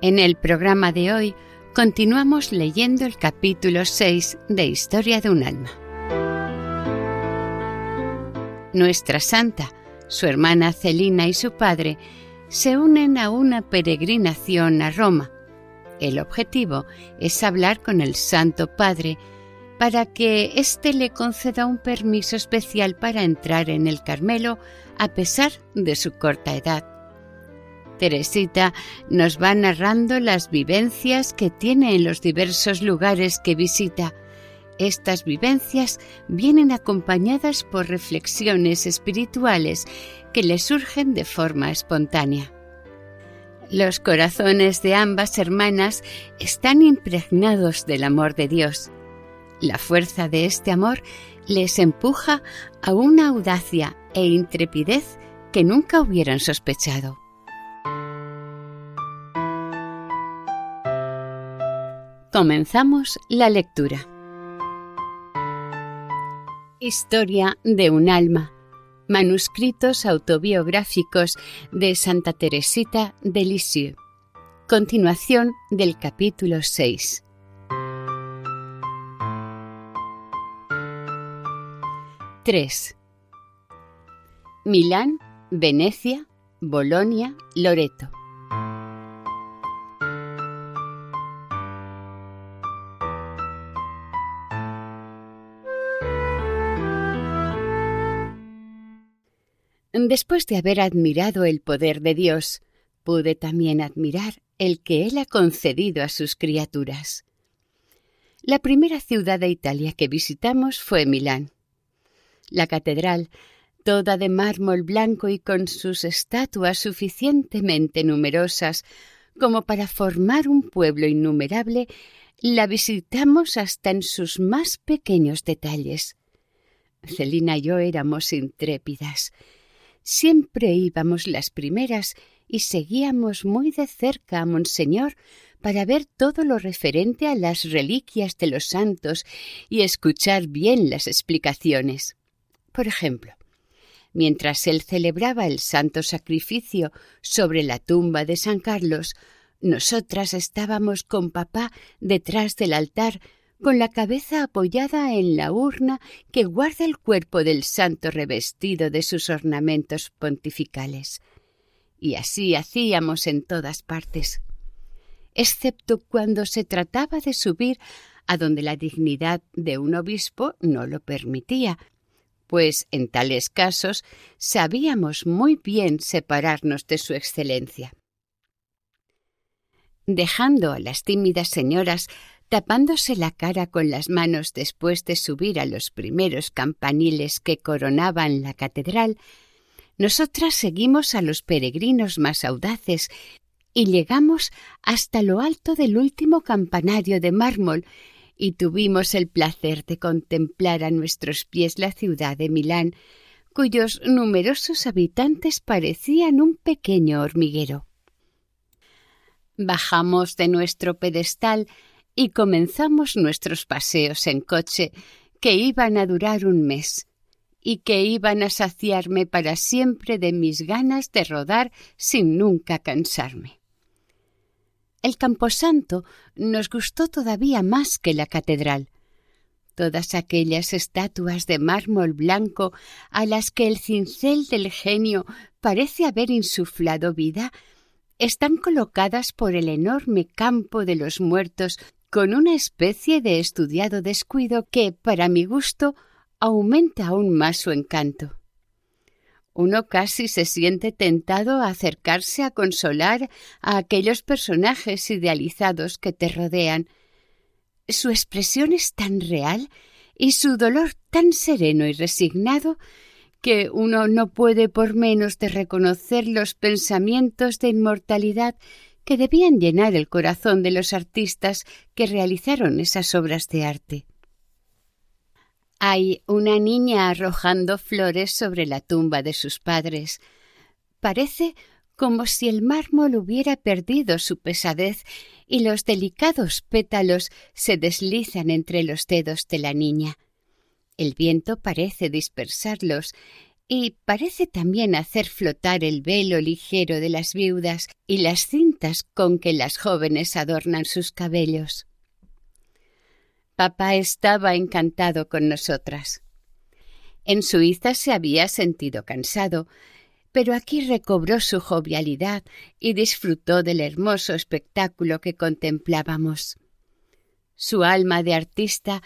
En el programa de hoy continuamos leyendo el capítulo 6 de Historia de un alma. Nuestra santa, su hermana Celina y su padre se unen a una peregrinación a Roma. El objetivo es hablar con el Santo Padre para que éste le conceda un permiso especial para entrar en el Carmelo a pesar de su corta edad. Teresita nos va narrando las vivencias que tiene en los diversos lugares que visita. Estas vivencias vienen acompañadas por reflexiones espirituales que le surgen de forma espontánea. Los corazones de ambas hermanas están impregnados del amor de Dios. La fuerza de este amor les empuja a una audacia e intrepidez que nunca hubieran sospechado. Comenzamos la lectura. Historia de un alma. Manuscritos autobiográficos de Santa Teresita de Lisieux. Continuación del capítulo 6. Tres. Milán, Venecia, Bolonia, Loreto. Después de haber admirado el poder de Dios, pude también admirar el que Él ha concedido a sus criaturas. La primera ciudad de Italia que visitamos fue Milán. La catedral, toda de mármol blanco y con sus estatuas suficientemente numerosas como para formar un pueblo innumerable, la visitamos hasta en sus más pequeños detalles. Celina y yo éramos intrépidas Siempre íbamos las primeras y seguíamos muy de cerca a Monseñor para ver todo lo referente a las reliquias de los santos y escuchar bien las explicaciones. Por ejemplo, mientras él celebraba el santo sacrificio sobre la tumba de San Carlos, nosotras estábamos con papá detrás del altar con la cabeza apoyada en la urna que guarda el cuerpo del santo revestido de sus ornamentos pontificales. Y así hacíamos en todas partes, excepto cuando se trataba de subir a donde la dignidad de un obispo no lo permitía, pues en tales casos sabíamos muy bien separarnos de su excelencia. Dejando a las tímidas señoras tapándose la cara con las manos después de subir a los primeros campaniles que coronaban la catedral, Nosotras seguimos a los peregrinos más audaces y llegamos hasta lo alto del último campanario de mármol y tuvimos el placer de contemplar a nuestros pies la ciudad de Milán, cuyos numerosos habitantes parecían un pequeño hormiguero. Bajamos de nuestro pedestal y comenzamos nuestros paseos en coche, que iban a durar un mes y que iban a saciarme para siempre de mis ganas de rodar sin nunca cansarme. El camposanto nos gustó todavía más que la catedral. Todas aquellas estatuas de mármol blanco a las que el cincel del genio parece haber insuflado vida están colocadas por el enorme campo de los muertos con una especie de estudiado descuido que, para mi gusto, aumenta aún más su encanto. Uno casi se siente tentado a acercarse a consolar a aquellos personajes idealizados que te rodean. Su expresión es tan real y su dolor tan sereno y resignado que uno no puede por menos de reconocer los pensamientos de inmortalidad que debían llenar el corazón de los artistas que realizaron esas obras de arte. Hay una niña arrojando flores sobre la tumba de sus padres. Parece como si el mármol hubiera perdido su pesadez y los delicados pétalos se deslizan entre los dedos de la niña. El viento parece dispersarlos y parece también hacer flotar el velo ligero de las viudas y las cintas con que las jóvenes adornan sus cabellos. Papá estaba encantado con nosotras. En Suiza se había sentido cansado, pero aquí recobró su jovialidad y disfrutó del hermoso espectáculo que contemplábamos. Su alma de artista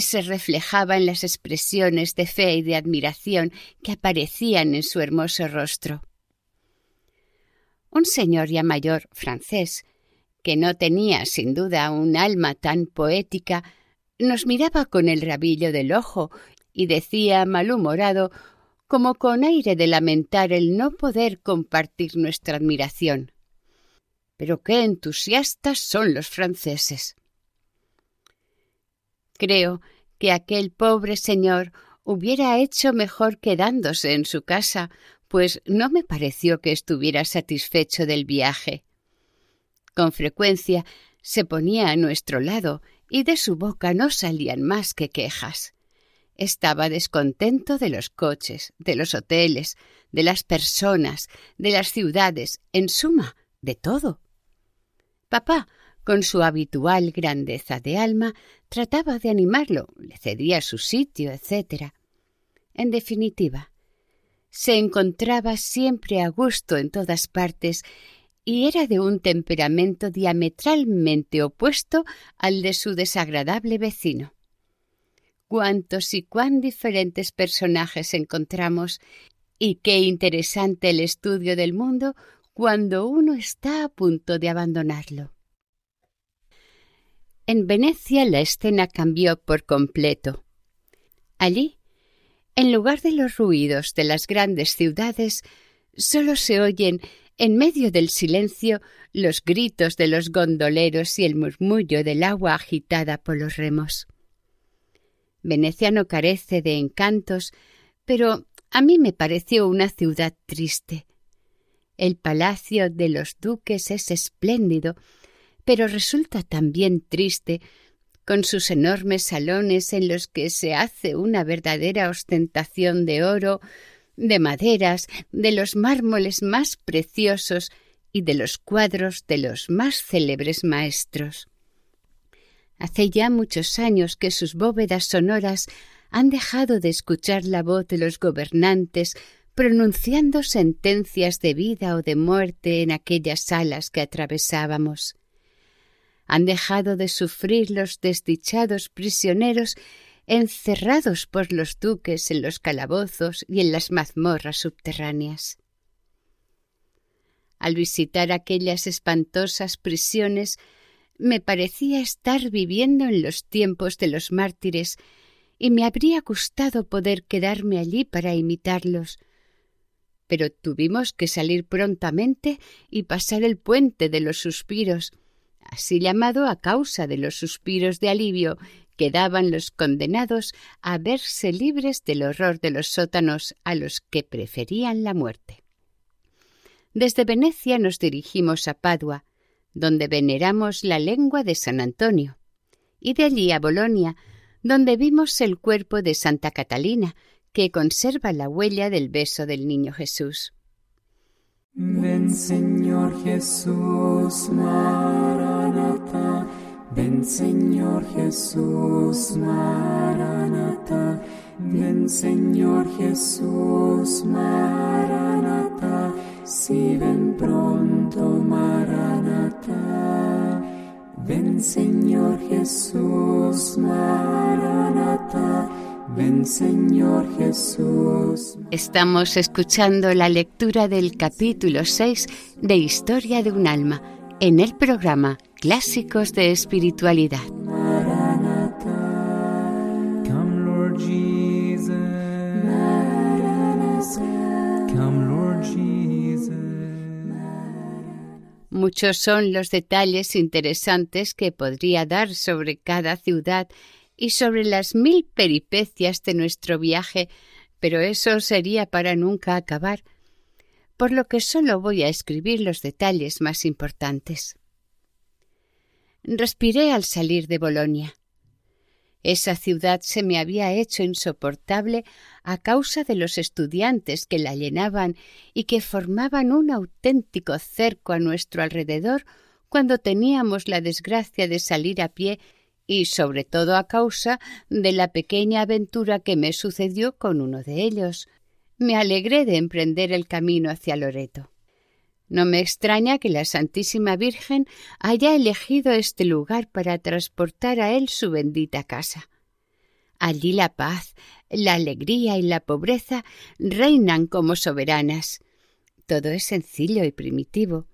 se reflejaba en las expresiones de fe y de admiración que aparecían en su hermoso rostro. Un señor ya mayor francés, que no tenía sin duda un alma tan poética, nos miraba con el rabillo del ojo y decía malhumorado, como con aire de lamentar el no poder compartir nuestra admiración. Pero qué entusiastas son los franceses. Creo que aquel pobre señor hubiera hecho mejor quedándose en su casa, pues no me pareció que estuviera satisfecho del viaje. Con frecuencia se ponía a nuestro lado y de su boca no salían más que quejas. Estaba descontento de los coches, de los hoteles, de las personas, de las ciudades, en suma, de todo. Papá con su habitual grandeza de alma, trataba de animarlo, le cedía su sitio, etc. En definitiva, se encontraba siempre a gusto en todas partes y era de un temperamento diametralmente opuesto al de su desagradable vecino. Cuántos y cuán diferentes personajes encontramos y qué interesante el estudio del mundo cuando uno está a punto de abandonarlo. En Venecia la escena cambió por completo. Allí, en lugar de los ruidos de las grandes ciudades, solo se oyen, en medio del silencio, los gritos de los gondoleros y el murmullo del agua agitada por los remos. Venecia no carece de encantos, pero a mí me pareció una ciudad triste. El palacio de los duques es espléndido, pero resulta también triste con sus enormes salones en los que se hace una verdadera ostentación de oro, de maderas, de los mármoles más preciosos y de los cuadros de los más célebres maestros. Hace ya muchos años que sus bóvedas sonoras han dejado de escuchar la voz de los gobernantes pronunciando sentencias de vida o de muerte en aquellas salas que atravesábamos han dejado de sufrir los desdichados prisioneros encerrados por los duques en los calabozos y en las mazmorras subterráneas. Al visitar aquellas espantosas prisiones me parecía estar viviendo en los tiempos de los mártires y me habría gustado poder quedarme allí para imitarlos, pero tuvimos que salir prontamente y pasar el puente de los suspiros, así llamado a causa de los suspiros de alivio que daban los condenados a verse libres del horror de los sótanos a los que preferían la muerte. Desde Venecia nos dirigimos a Padua, donde veneramos la lengua de San Antonio, y de allí a Bolonia, donde vimos el cuerpo de Santa Catalina, que conserva la huella del beso del niño Jesús. Ven Señor Jesús, Maranatha, ven Señor Jesús, Maranatha, ven Señor Jesús, Maranatha, si ven pronto, Maranatha, ven Señor Jesús, Maranatha, Ven Señor Jesús. Estamos escuchando la lectura del capítulo 6 de Historia de un alma en el programa Clásicos de Espiritualidad. Come Lord Jesus. Come Lord Jesus. Muchos son los detalles interesantes que podría dar sobre cada ciudad y sobre las mil peripecias de nuestro viaje, pero eso sería para nunca acabar, por lo que solo voy a escribir los detalles más importantes. Respiré al salir de Bolonia. Esa ciudad se me había hecho insoportable a causa de los estudiantes que la llenaban y que formaban un auténtico cerco a nuestro alrededor cuando teníamos la desgracia de salir a pie y sobre todo a causa de la pequeña aventura que me sucedió con uno de ellos. Me alegré de emprender el camino hacia Loreto. No me extraña que la Santísima Virgen haya elegido este lugar para transportar a él su bendita casa. Allí la paz, la alegría y la pobreza reinan como soberanas. Todo es sencillo y primitivo.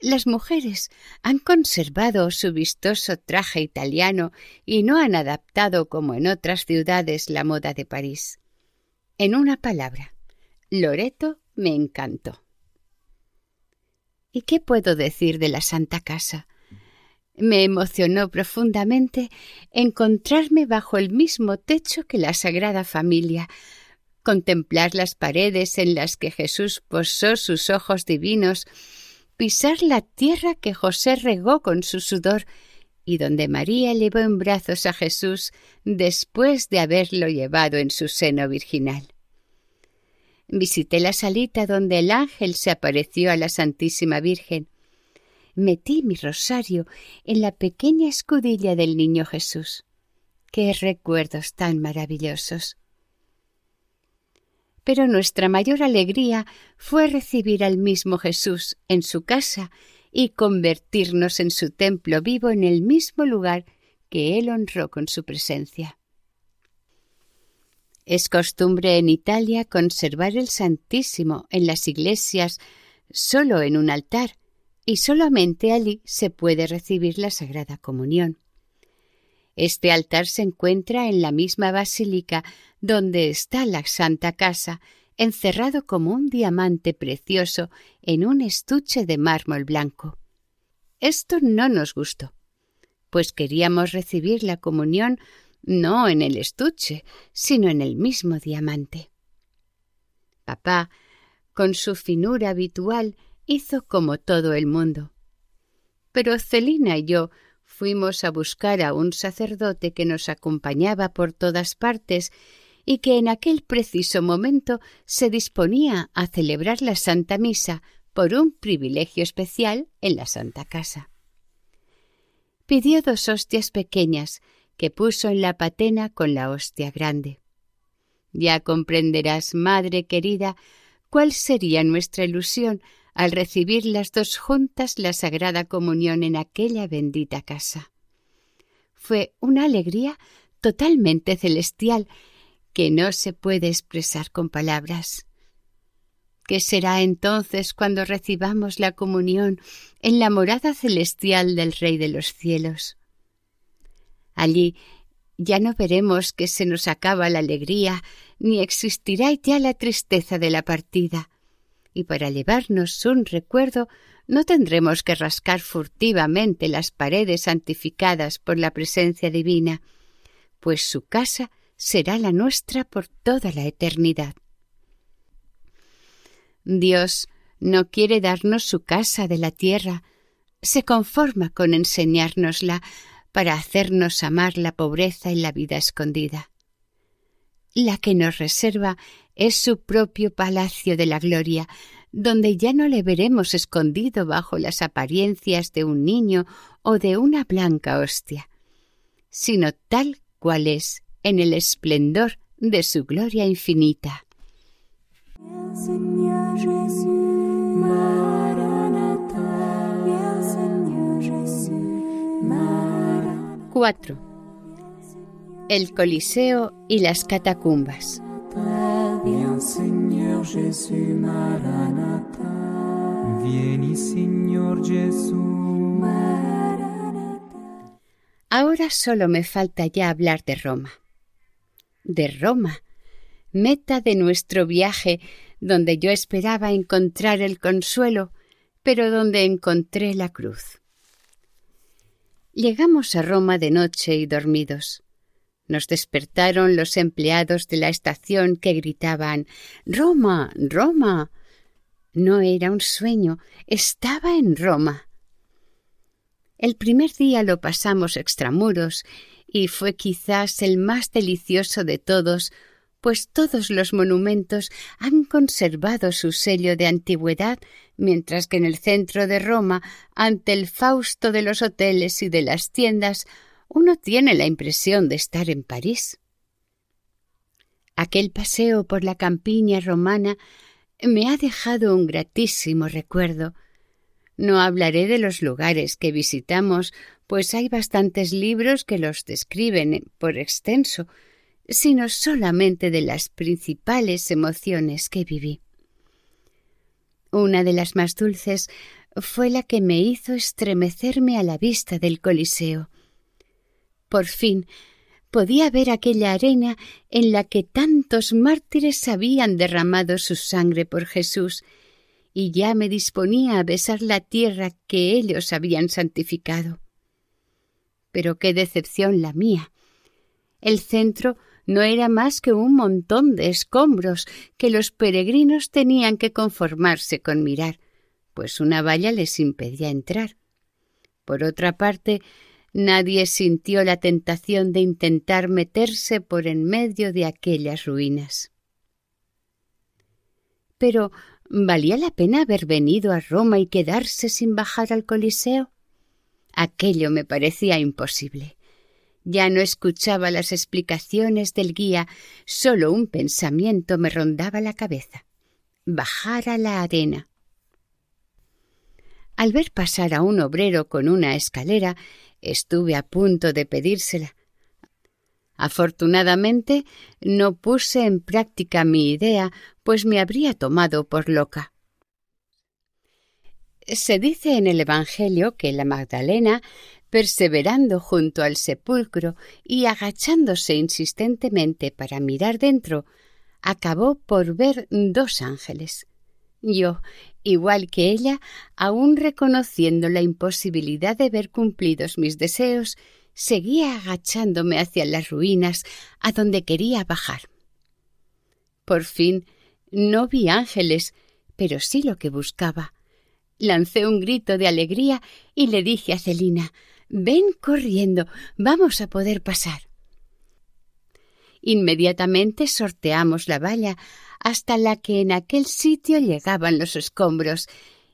Las mujeres han conservado su vistoso traje italiano y no han adaptado como en otras ciudades la moda de París. En una palabra, Loreto me encantó. ¿Y qué puedo decir de la Santa Casa? Me emocionó profundamente encontrarme bajo el mismo techo que la Sagrada Familia, contemplar las paredes en las que Jesús posó sus ojos divinos pisar la tierra que José regó con su sudor y donde María llevó en brazos a Jesús después de haberlo llevado en su seno virginal. Visité la salita donde el ángel se apareció a la Santísima Virgen. Metí mi rosario en la pequeña escudilla del niño Jesús. Qué recuerdos tan maravillosos pero nuestra mayor alegría fue recibir al mismo Jesús en su casa y convertirnos en su templo vivo en el mismo lugar que él honró con su presencia. Es costumbre en Italia conservar el Santísimo en las iglesias solo en un altar, y solamente allí se puede recibir la Sagrada Comunión. Este altar se encuentra en la misma basílica donde está la Santa Casa, encerrado como un diamante precioso en un estuche de mármol blanco. Esto no nos gustó, pues queríamos recibir la comunión no en el estuche, sino en el mismo diamante. Papá, con su finura habitual, hizo como todo el mundo. Pero Celina y yo fuimos a buscar a un sacerdote que nos acompañaba por todas partes y que en aquel preciso momento se disponía a celebrar la Santa Misa por un privilegio especial en la Santa Casa. Pidió dos hostias pequeñas que puso en la patena con la hostia grande. Ya comprenderás, madre querida, cuál sería nuestra ilusión al recibir las dos juntas la Sagrada Comunión en aquella bendita casa. Fue una alegría totalmente celestial que no se puede expresar con palabras. ¿Qué será entonces cuando recibamos la comunión en la morada celestial del Rey de los cielos? Allí ya no veremos que se nos acaba la alegría, ni existirá ya la tristeza de la partida, y para llevarnos un recuerdo no tendremos que rascar furtivamente las paredes santificadas por la presencia divina, pues su casa será la nuestra por toda la eternidad. Dios no quiere darnos su casa de la tierra, se conforma con enseñárnosla para hacernos amar la pobreza y la vida escondida. La que nos reserva es su propio palacio de la gloria, donde ya no le veremos escondido bajo las apariencias de un niño o de una blanca hostia, sino tal cual es en el esplendor de su gloria infinita. 4. El Coliseo y las catacumbas. Ahora solo me falta ya hablar de Roma. De Roma, meta de nuestro viaje, donde yo esperaba encontrar el consuelo, pero donde encontré la cruz. Llegamos a Roma de noche y dormidos. Nos despertaron los empleados de la estación que gritaban Roma. Roma. No era un sueño, estaba en Roma. El primer día lo pasamos extramuros y fue quizás el más delicioso de todos, pues todos los monumentos han conservado su sello de antigüedad, mientras que en el centro de Roma, ante el fausto de los hoteles y de las tiendas, uno tiene la impresión de estar en París. Aquel paseo por la campiña romana me ha dejado un gratísimo recuerdo. No hablaré de los lugares que visitamos, pues hay bastantes libros que los describen por extenso, sino solamente de las principales emociones que viví. Una de las más dulces fue la que me hizo estremecerme a la vista del Coliseo. Por fin podía ver aquella arena en la que tantos mártires habían derramado su sangre por Jesús, y ya me disponía a besar la tierra que ellos habían santificado. Pero qué decepción la mía. El centro no era más que un montón de escombros que los peregrinos tenían que conformarse con mirar, pues una valla les impedía entrar. Por otra parte, Nadie sintió la tentación de intentar meterse por en medio de aquellas ruinas. Pero ¿valía la pena haber venido a Roma y quedarse sin bajar al Coliseo? Aquello me parecía imposible. Ya no escuchaba las explicaciones del guía, solo un pensamiento me rondaba la cabeza. Bajar a la arena. Al ver pasar a un obrero con una escalera, Estuve a punto de pedírsela. Afortunadamente no puse en práctica mi idea, pues me habría tomado por loca. Se dice en el Evangelio que la Magdalena, perseverando junto al sepulcro y agachándose insistentemente para mirar dentro, acabó por ver dos ángeles. Yo, igual que ella, aun reconociendo la imposibilidad de ver cumplidos mis deseos, seguía agachándome hacia las ruinas a donde quería bajar. Por fin no vi ángeles, pero sí lo que buscaba. Lancé un grito de alegría y le dije a Celina Ven corriendo, vamos a poder pasar. Inmediatamente sorteamos la valla hasta la que en aquel sitio llegaban los escombros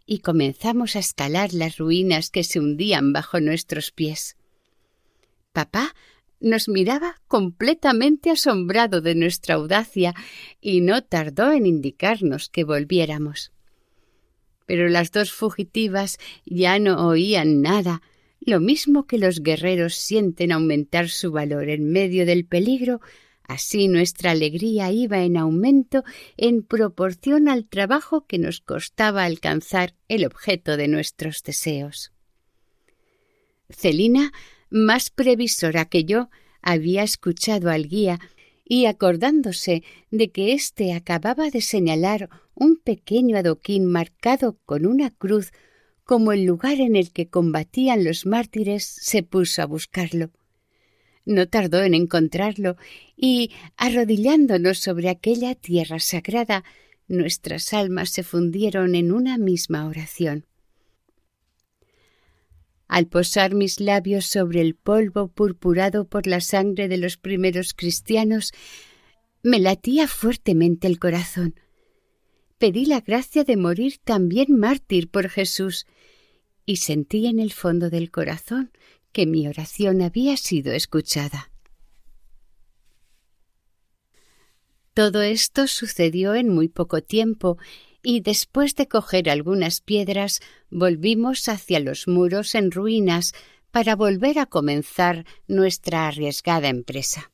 y comenzamos a escalar las ruinas que se hundían bajo nuestros pies. Papá nos miraba completamente asombrado de nuestra audacia y no tardó en indicarnos que volviéramos. Pero las dos fugitivas ya no oían nada, lo mismo que los guerreros sienten aumentar su valor en medio del peligro Así nuestra alegría iba en aumento en proporción al trabajo que nos costaba alcanzar el objeto de nuestros deseos. Celina, más previsora que yo, había escuchado al guía y acordándose de que éste acababa de señalar un pequeño adoquín marcado con una cruz como el lugar en el que combatían los mártires, se puso a buscarlo. No tardó en encontrarlo y, arrodillándonos sobre aquella tierra sagrada, nuestras almas se fundieron en una misma oración. Al posar mis labios sobre el polvo purpurado por la sangre de los primeros cristianos, me latía fuertemente el corazón. Pedí la gracia de morir también mártir por Jesús y sentí en el fondo del corazón que mi oración había sido escuchada. Todo esto sucedió en muy poco tiempo y después de coger algunas piedras volvimos hacia los muros en ruinas para volver a comenzar nuestra arriesgada empresa.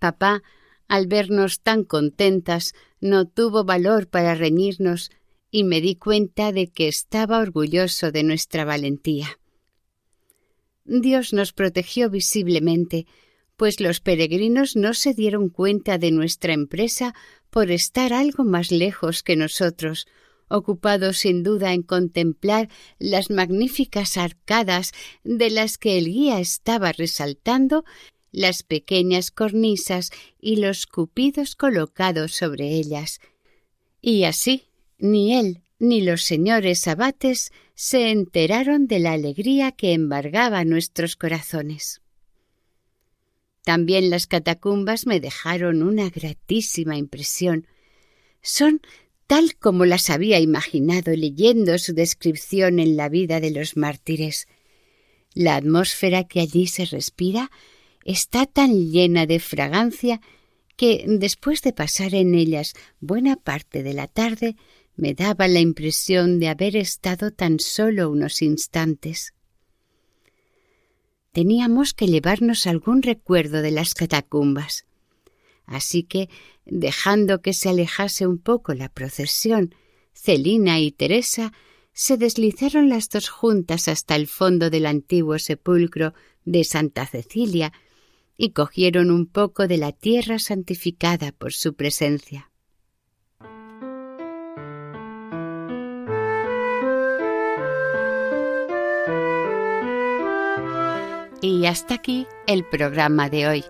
Papá, al vernos tan contentas, no tuvo valor para reñirnos y me di cuenta de que estaba orgulloso de nuestra valentía. Dios nos protegió visiblemente, pues los peregrinos no se dieron cuenta de nuestra empresa por estar algo más lejos que nosotros, ocupados sin duda en contemplar las magníficas arcadas de las que el guía estaba resaltando, las pequeñas cornisas y los cupidos colocados sobre ellas. Y así ni él ni los señores abates se enteraron de la alegría que embargaba nuestros corazones. También las catacumbas me dejaron una gratísima impresión. Son tal como las había imaginado leyendo su descripción en la vida de los mártires. La atmósfera que allí se respira está tan llena de fragancia que, después de pasar en ellas buena parte de la tarde, me daba la impresión de haber estado tan solo unos instantes teníamos que llevarnos algún recuerdo de las catacumbas. Así que, dejando que se alejase un poco la procesión, Celina y Teresa se deslizaron las dos juntas hasta el fondo del antiguo sepulcro de Santa Cecilia y cogieron un poco de la tierra santificada por su presencia. Y hasta aquí el programa de hoy.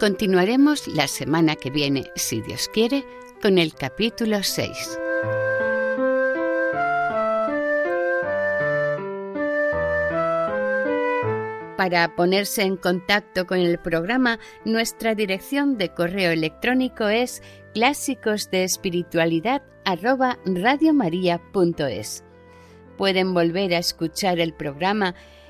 Continuaremos la semana que viene, si Dios quiere, con el capítulo 6. Para ponerse en contacto con el programa, nuestra dirección de correo electrónico es clásicos de espiritualidad Pueden volver a escuchar el programa